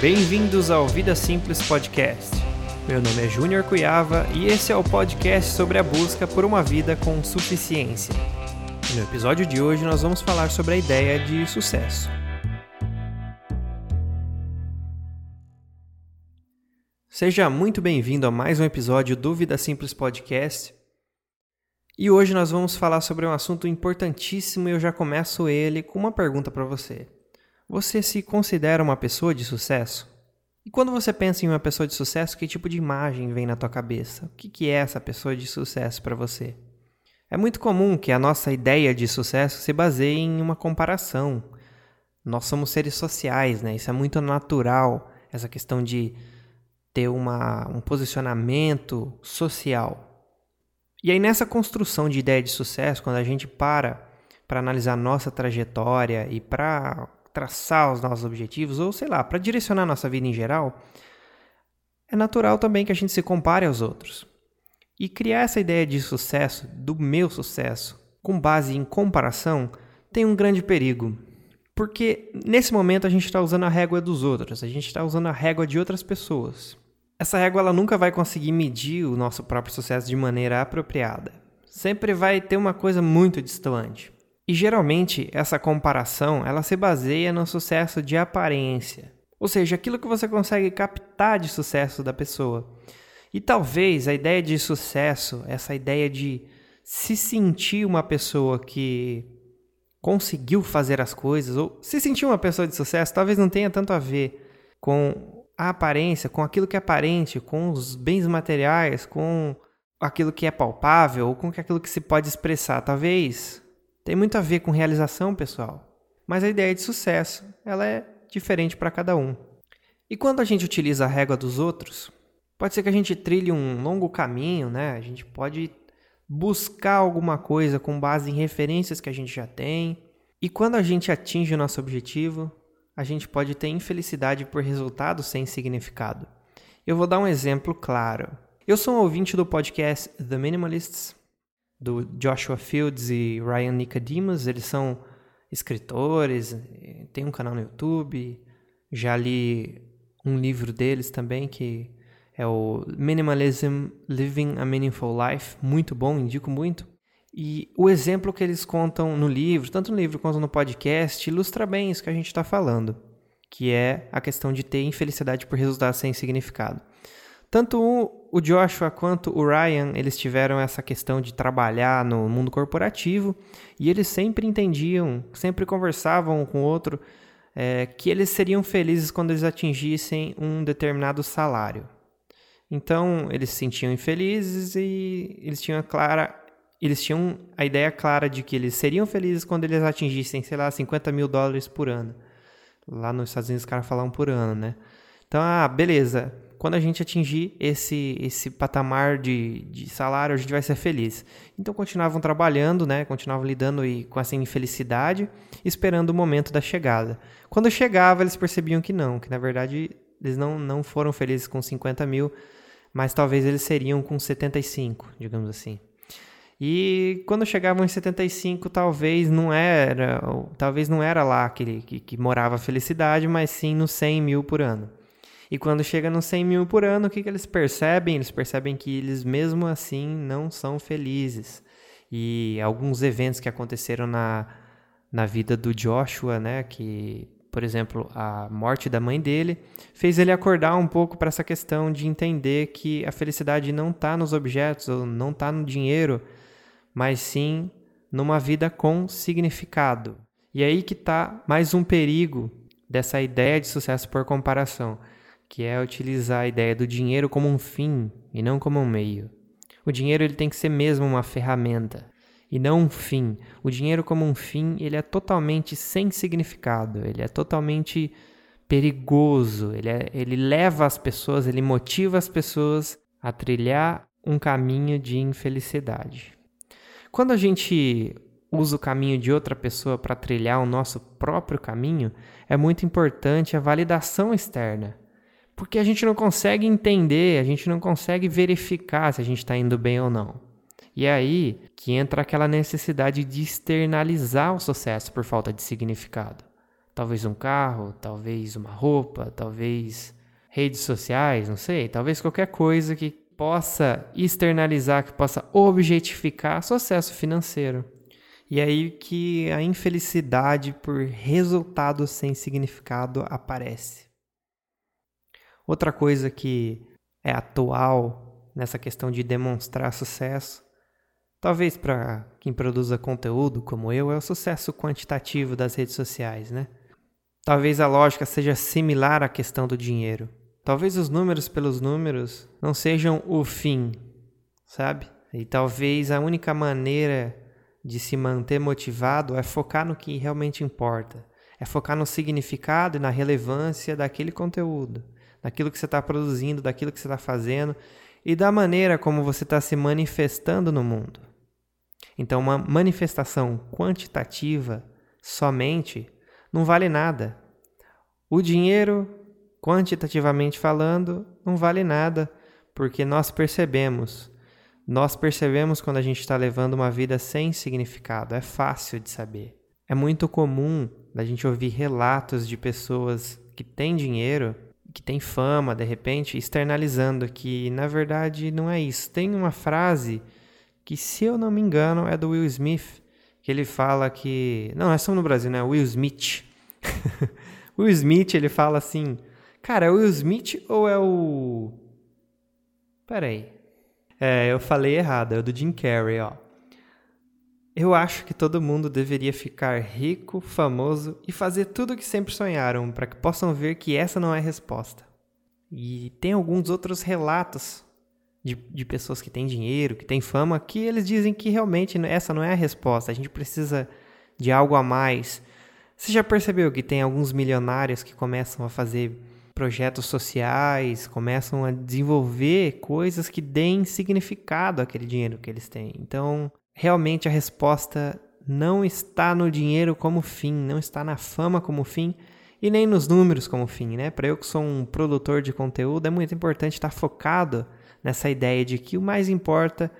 Bem-vindos ao Vida Simples Podcast. Meu nome é Júnior Cuiava e esse é o podcast sobre a busca por uma vida com suficiência. No episódio de hoje nós vamos falar sobre a ideia de sucesso. Seja muito bem-vindo a mais um episódio do Vida Simples Podcast. E hoje nós vamos falar sobre um assunto importantíssimo e eu já começo ele com uma pergunta para você. Você se considera uma pessoa de sucesso? E quando você pensa em uma pessoa de sucesso, que tipo de imagem vem na tua cabeça? O que é essa pessoa de sucesso para você? É muito comum que a nossa ideia de sucesso se baseie em uma comparação. Nós somos seres sociais, né? Isso é muito natural, essa questão de ter uma, um posicionamento social. E aí, nessa construção de ideia de sucesso, quando a gente para para analisar nossa trajetória e para traçar os nossos objetivos, ou sei lá, para direcionar nossa vida em geral, é natural também que a gente se compare aos outros. E criar essa ideia de sucesso, do meu sucesso, com base em comparação, tem um grande perigo. Porque nesse momento a gente está usando a régua dos outros, a gente está usando a régua de outras pessoas. Essa régua ela nunca vai conseguir medir o nosso próprio sucesso de maneira apropriada. Sempre vai ter uma coisa muito distante. E geralmente essa comparação ela se baseia no sucesso de aparência, ou seja, aquilo que você consegue captar de sucesso da pessoa. E talvez a ideia de sucesso, essa ideia de se sentir uma pessoa que conseguiu fazer as coisas, ou se sentir uma pessoa de sucesso, talvez não tenha tanto a ver com a aparência, com aquilo que é aparente, com os bens materiais, com aquilo que é palpável, ou com aquilo que se pode expressar. Talvez tem muito a ver com realização pessoal, mas a ideia de sucesso, ela é diferente para cada um. E quando a gente utiliza a régua dos outros, pode ser que a gente trilhe um longo caminho, né? A gente pode buscar alguma coisa com base em referências que a gente já tem. E quando a gente atinge o nosso objetivo, a gente pode ter infelicidade por resultados sem significado. Eu vou dar um exemplo claro. Eu sou um ouvinte do podcast The Minimalists, do Joshua Fields e Ryan Nicodemus. Eles são escritores, tem um canal no YouTube. Já li um livro deles também que é o Minimalism Living a Meaningful Life, muito bom, indico muito. E o exemplo que eles contam no livro, tanto no livro quanto no podcast, ilustra bem isso que a gente está falando, que é a questão de ter infelicidade por resultados sem significado. Tanto o Joshua quanto o Ryan, eles tiveram essa questão de trabalhar no mundo corporativo e eles sempre entendiam, sempre conversavam com o outro é, que eles seriam felizes quando eles atingissem um determinado salário. Então, eles se sentiam infelizes e eles tinham a clara eles tinham a ideia clara de que eles seriam felizes quando eles atingissem, sei lá, 50 mil dólares por ano. Lá nos Estados Unidos os caras falam por ano, né? Então, ah, beleza quando a gente atingir esse, esse patamar de, de salário, a gente vai ser feliz. Então continuavam trabalhando, né? Continuavam lidando com essa infelicidade, esperando o momento da chegada. Quando chegava, eles percebiam que não, que na verdade eles não, não foram felizes com 50 mil, mas talvez eles seriam com 75, digamos assim. E quando chegavam em 75, talvez não era, talvez não era lá que, que, que morava a felicidade, mas sim nos 100 mil por ano. E quando chega nos 100 mil por ano, o que, que eles percebem? Eles percebem que eles, mesmo assim, não são felizes. E alguns eventos que aconteceram na, na vida do Joshua, né, que, por exemplo, a morte da mãe dele, fez ele acordar um pouco para essa questão de entender que a felicidade não está nos objetos, ou não está no dinheiro, mas sim numa vida com significado. E aí que está mais um perigo dessa ideia de sucesso por comparação que é utilizar a ideia do dinheiro como um fim e não como um meio. O dinheiro ele tem que ser mesmo uma ferramenta e não um fim. O dinheiro como um fim, ele é totalmente sem significado, ele é totalmente perigoso, ele, é, ele leva as pessoas, ele motiva as pessoas a trilhar um caminho de infelicidade. Quando a gente usa o caminho de outra pessoa para trilhar o nosso próprio caminho, é muito importante a validação externa. Porque a gente não consegue entender, a gente não consegue verificar se a gente está indo bem ou não. E é aí que entra aquela necessidade de externalizar o sucesso por falta de significado. Talvez um carro, talvez uma roupa, talvez redes sociais, não sei, talvez qualquer coisa que possa externalizar, que possa objetificar sucesso financeiro. E aí que a infelicidade por resultado sem significado aparece. Outra coisa que é atual nessa questão de demonstrar sucesso, talvez para quem produza conteúdo como eu, é o sucesso quantitativo das redes sociais, né? Talvez a lógica seja similar à questão do dinheiro. Talvez os números pelos números não sejam o fim, sabe? E talvez a única maneira de se manter motivado é focar no que realmente importa. É focar no significado e na relevância daquele conteúdo, daquilo que você está produzindo, daquilo que você está fazendo e da maneira como você está se manifestando no mundo. Então, uma manifestação quantitativa somente não vale nada. O dinheiro, quantitativamente falando, não vale nada, porque nós percebemos. Nós percebemos quando a gente está levando uma vida sem significado. É fácil de saber. É muito comum a gente ouvir relatos de pessoas que têm dinheiro, que têm fama, de repente, externalizando que na verdade não é isso. Tem uma frase que, se eu não me engano, é do Will Smith, que ele fala que. Não, nós estamos no Brasil, né? Will Smith. Will Smith, ele fala assim: Cara, é o Will Smith ou é o. Peraí. É, eu falei errado, é o do Jim Carrey, ó. Eu acho que todo mundo deveria ficar rico, famoso e fazer tudo o que sempre sonharam, para que possam ver que essa não é a resposta. E tem alguns outros relatos de, de pessoas que têm dinheiro, que têm fama, que eles dizem que realmente essa não é a resposta. A gente precisa de algo a mais. Você já percebeu que tem alguns milionários que começam a fazer projetos sociais, começam a desenvolver coisas que deem significado àquele dinheiro que eles têm. Então, realmente a resposta não está no dinheiro como fim, não está na fama como fim e nem nos números como fim, né? Para eu que sou um produtor de conteúdo, é muito importante estar focado nessa ideia de que o mais importa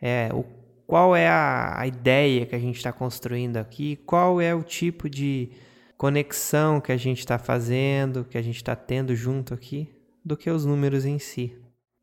é o qual é a, a ideia que a gente está construindo aqui, qual é o tipo de conexão que a gente está fazendo, que a gente está tendo junto aqui, do que os números em si.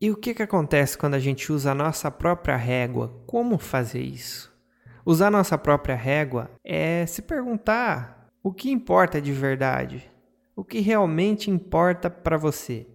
E o que, que acontece quando a gente usa a nossa própria régua? Como fazer isso? Usar a nossa própria régua é se perguntar o que importa de verdade, o que realmente importa para você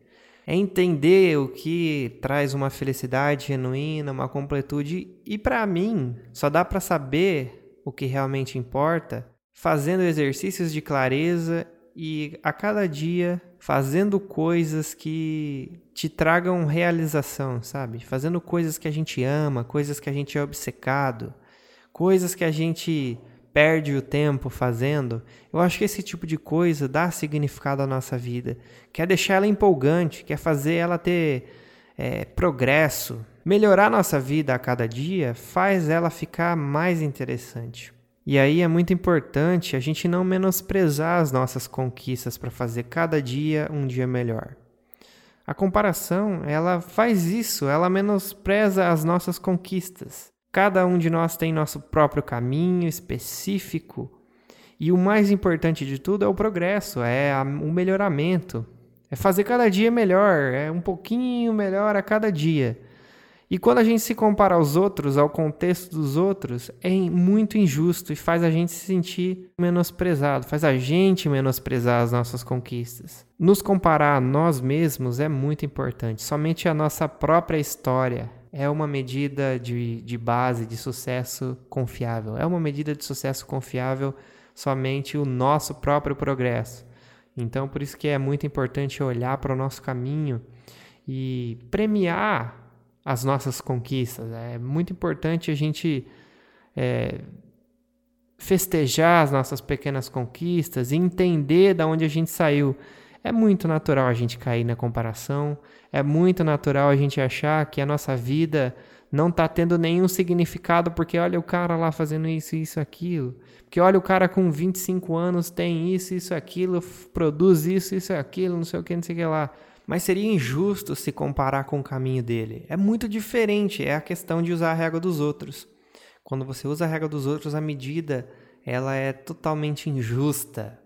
é entender o que traz uma felicidade genuína, uma completude. E para mim, só dá para saber o que realmente importa fazendo exercícios de clareza e a cada dia fazendo coisas que te tragam realização, sabe? Fazendo coisas que a gente ama, coisas que a gente é obcecado, coisas que a gente perde o tempo fazendo, eu acho que esse tipo de coisa dá significado à nossa vida. Quer deixar ela empolgante, quer fazer ela ter é, progresso. Melhorar nossa vida a cada dia faz ela ficar mais interessante. E aí é muito importante a gente não menosprezar as nossas conquistas para fazer cada dia um dia melhor. A comparação, ela faz isso, ela menospreza as nossas conquistas. Cada um de nós tem nosso próprio caminho específico. E o mais importante de tudo é o progresso, é o melhoramento. É fazer cada dia melhor, é um pouquinho melhor a cada dia. E quando a gente se compara aos outros, ao contexto dos outros, é muito injusto e faz a gente se sentir menosprezado, faz a gente menosprezar as nossas conquistas. Nos comparar a nós mesmos é muito importante. Somente a nossa própria história é uma medida de, de base de sucesso confiável. É uma medida de sucesso confiável somente o nosso próprio progresso. Então, por isso que é muito importante olhar para o nosso caminho e premiar as nossas conquistas. É muito importante a gente é, festejar as nossas pequenas conquistas e entender de onde a gente saiu. É muito natural a gente cair na comparação, é muito natural a gente achar que a nossa vida não está tendo nenhum significado porque olha o cara lá fazendo isso, isso, aquilo. Porque olha o cara com 25 anos tem isso, isso, aquilo, produz isso, isso, aquilo, não sei o que, não sei o que lá. Mas seria injusto se comparar com o caminho dele. É muito diferente, é a questão de usar a regra dos outros. Quando você usa a regra dos outros, a medida ela é totalmente injusta.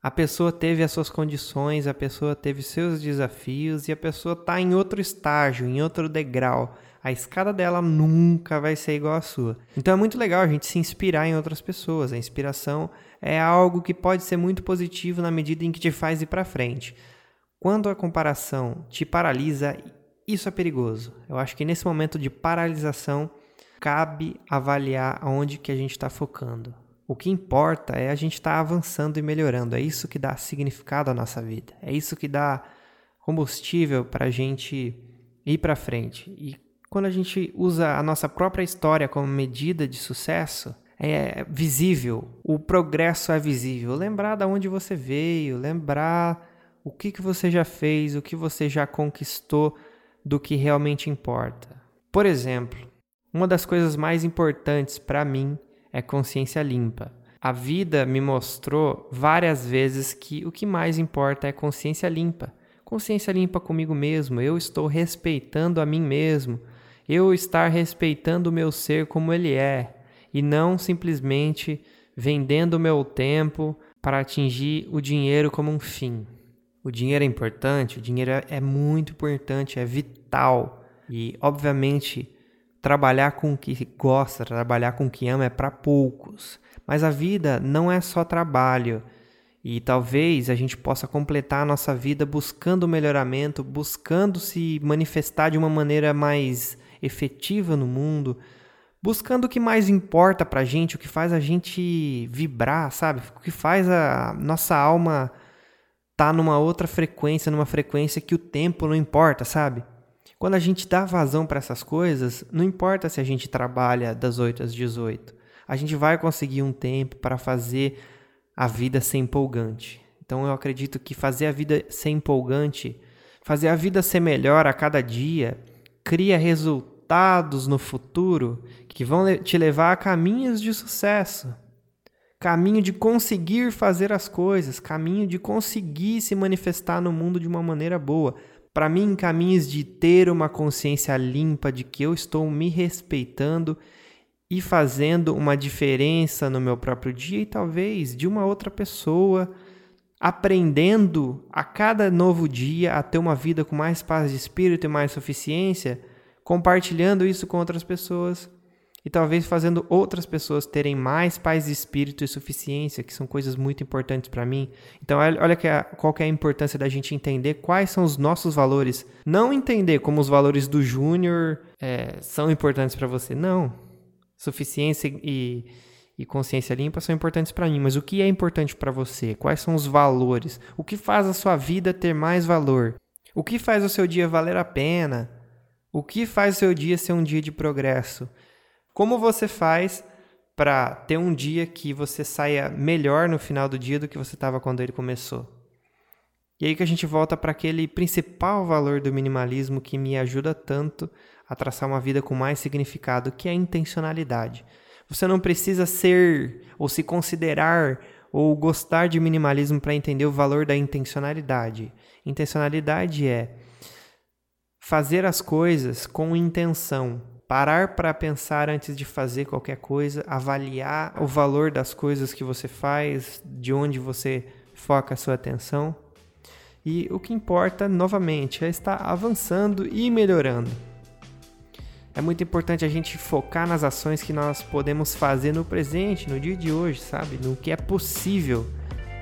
A pessoa teve as suas condições, a pessoa teve seus desafios e a pessoa está em outro estágio, em outro degrau. A escada dela nunca vai ser igual à sua. Então é muito legal a gente se inspirar em outras pessoas. A inspiração é algo que pode ser muito positivo na medida em que te faz ir para frente. Quando a comparação te paralisa, isso é perigoso. Eu acho que nesse momento de paralisação cabe avaliar aonde que a gente está focando. O que importa é a gente estar tá avançando e melhorando. É isso que dá significado à nossa vida. É isso que dá combustível para a gente ir para frente. E quando a gente usa a nossa própria história como medida de sucesso, é visível, o progresso é visível. Lembrar de onde você veio, lembrar o que, que você já fez, o que você já conquistou do que realmente importa. Por exemplo, uma das coisas mais importantes para mim é consciência limpa. A vida me mostrou várias vezes que o que mais importa é consciência limpa. Consciência limpa comigo mesmo, eu estou respeitando a mim mesmo, eu estar respeitando o meu ser como ele é, e não simplesmente vendendo o meu tempo para atingir o dinheiro como um fim. O dinheiro é importante, o dinheiro é muito importante, é vital. E, obviamente, trabalhar com o que gosta, trabalhar com o que ama é para poucos. Mas a vida não é só trabalho. E talvez a gente possa completar a nossa vida buscando o melhoramento, buscando se manifestar de uma maneira mais efetiva no mundo, buscando o que mais importa pra gente, o que faz a gente vibrar, sabe? O que faz a nossa alma tá numa outra frequência, numa frequência que o tempo não importa, sabe? Quando a gente dá vazão para essas coisas, não importa se a gente trabalha das 8 às 18. A gente vai conseguir um tempo para fazer a vida ser empolgante. Então eu acredito que fazer a vida ser empolgante, fazer a vida ser melhor a cada dia, cria resultados no futuro que vão te levar a caminhos de sucesso. Caminho de conseguir fazer as coisas, caminho de conseguir se manifestar no mundo de uma maneira boa. Para mim, caminhos de ter uma consciência limpa de que eu estou me respeitando e fazendo uma diferença no meu próprio dia e talvez de uma outra pessoa, aprendendo a cada novo dia a ter uma vida com mais paz de espírito e mais suficiência compartilhando isso com outras pessoas e talvez fazendo outras pessoas terem mais paz de espírito e suficiência, que são coisas muito importantes para mim. Então, olha que a, qual que é a importância da gente entender quais são os nossos valores. Não entender como os valores do Júnior é, são importantes para você. Não. Suficiência e, e consciência limpa são importantes para mim, mas o que é importante para você? Quais são os valores? O que faz a sua vida ter mais valor? O que faz o seu dia valer a pena? O que faz o seu dia ser um dia de progresso? Como você faz para ter um dia que você saia melhor no final do dia do que você estava quando ele começou? E aí que a gente volta para aquele principal valor do minimalismo que me ajuda tanto a traçar uma vida com mais significado, que é a intencionalidade. Você não precisa ser ou se considerar ou gostar de minimalismo para entender o valor da intencionalidade. Intencionalidade é Fazer as coisas com intenção. Parar para pensar antes de fazer qualquer coisa, avaliar o valor das coisas que você faz, de onde você foca a sua atenção. E o que importa, novamente, é estar avançando e melhorando. É muito importante a gente focar nas ações que nós podemos fazer no presente, no dia de hoje, sabe? No que é possível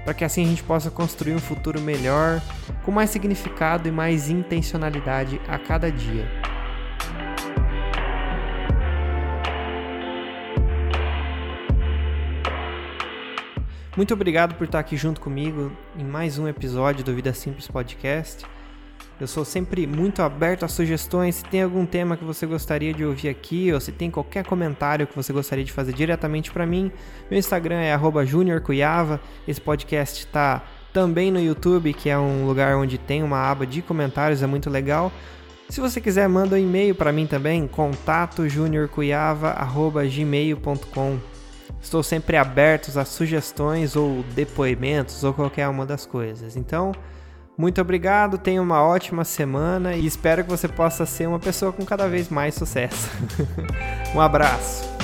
para que assim a gente possa construir um futuro melhor, com mais significado e mais intencionalidade a cada dia. Muito obrigado por estar aqui junto comigo em mais um episódio do Vida Simples Podcast. Eu sou sempre muito aberto a sugestões. Se tem algum tema que você gostaria de ouvir aqui, ou se tem qualquer comentário que você gostaria de fazer diretamente para mim, meu Instagram é @juniorcuiava. Esse podcast está também no YouTube, que é um lugar onde tem uma aba de comentários, é muito legal. Se você quiser, manda um e-mail para mim também, contatojuniorcuiava@gmail.com. Estou sempre aberto a sugestões ou depoimentos ou qualquer uma das coisas. Então, muito obrigado, tenha uma ótima semana e espero que você possa ser uma pessoa com cada vez mais sucesso. um abraço.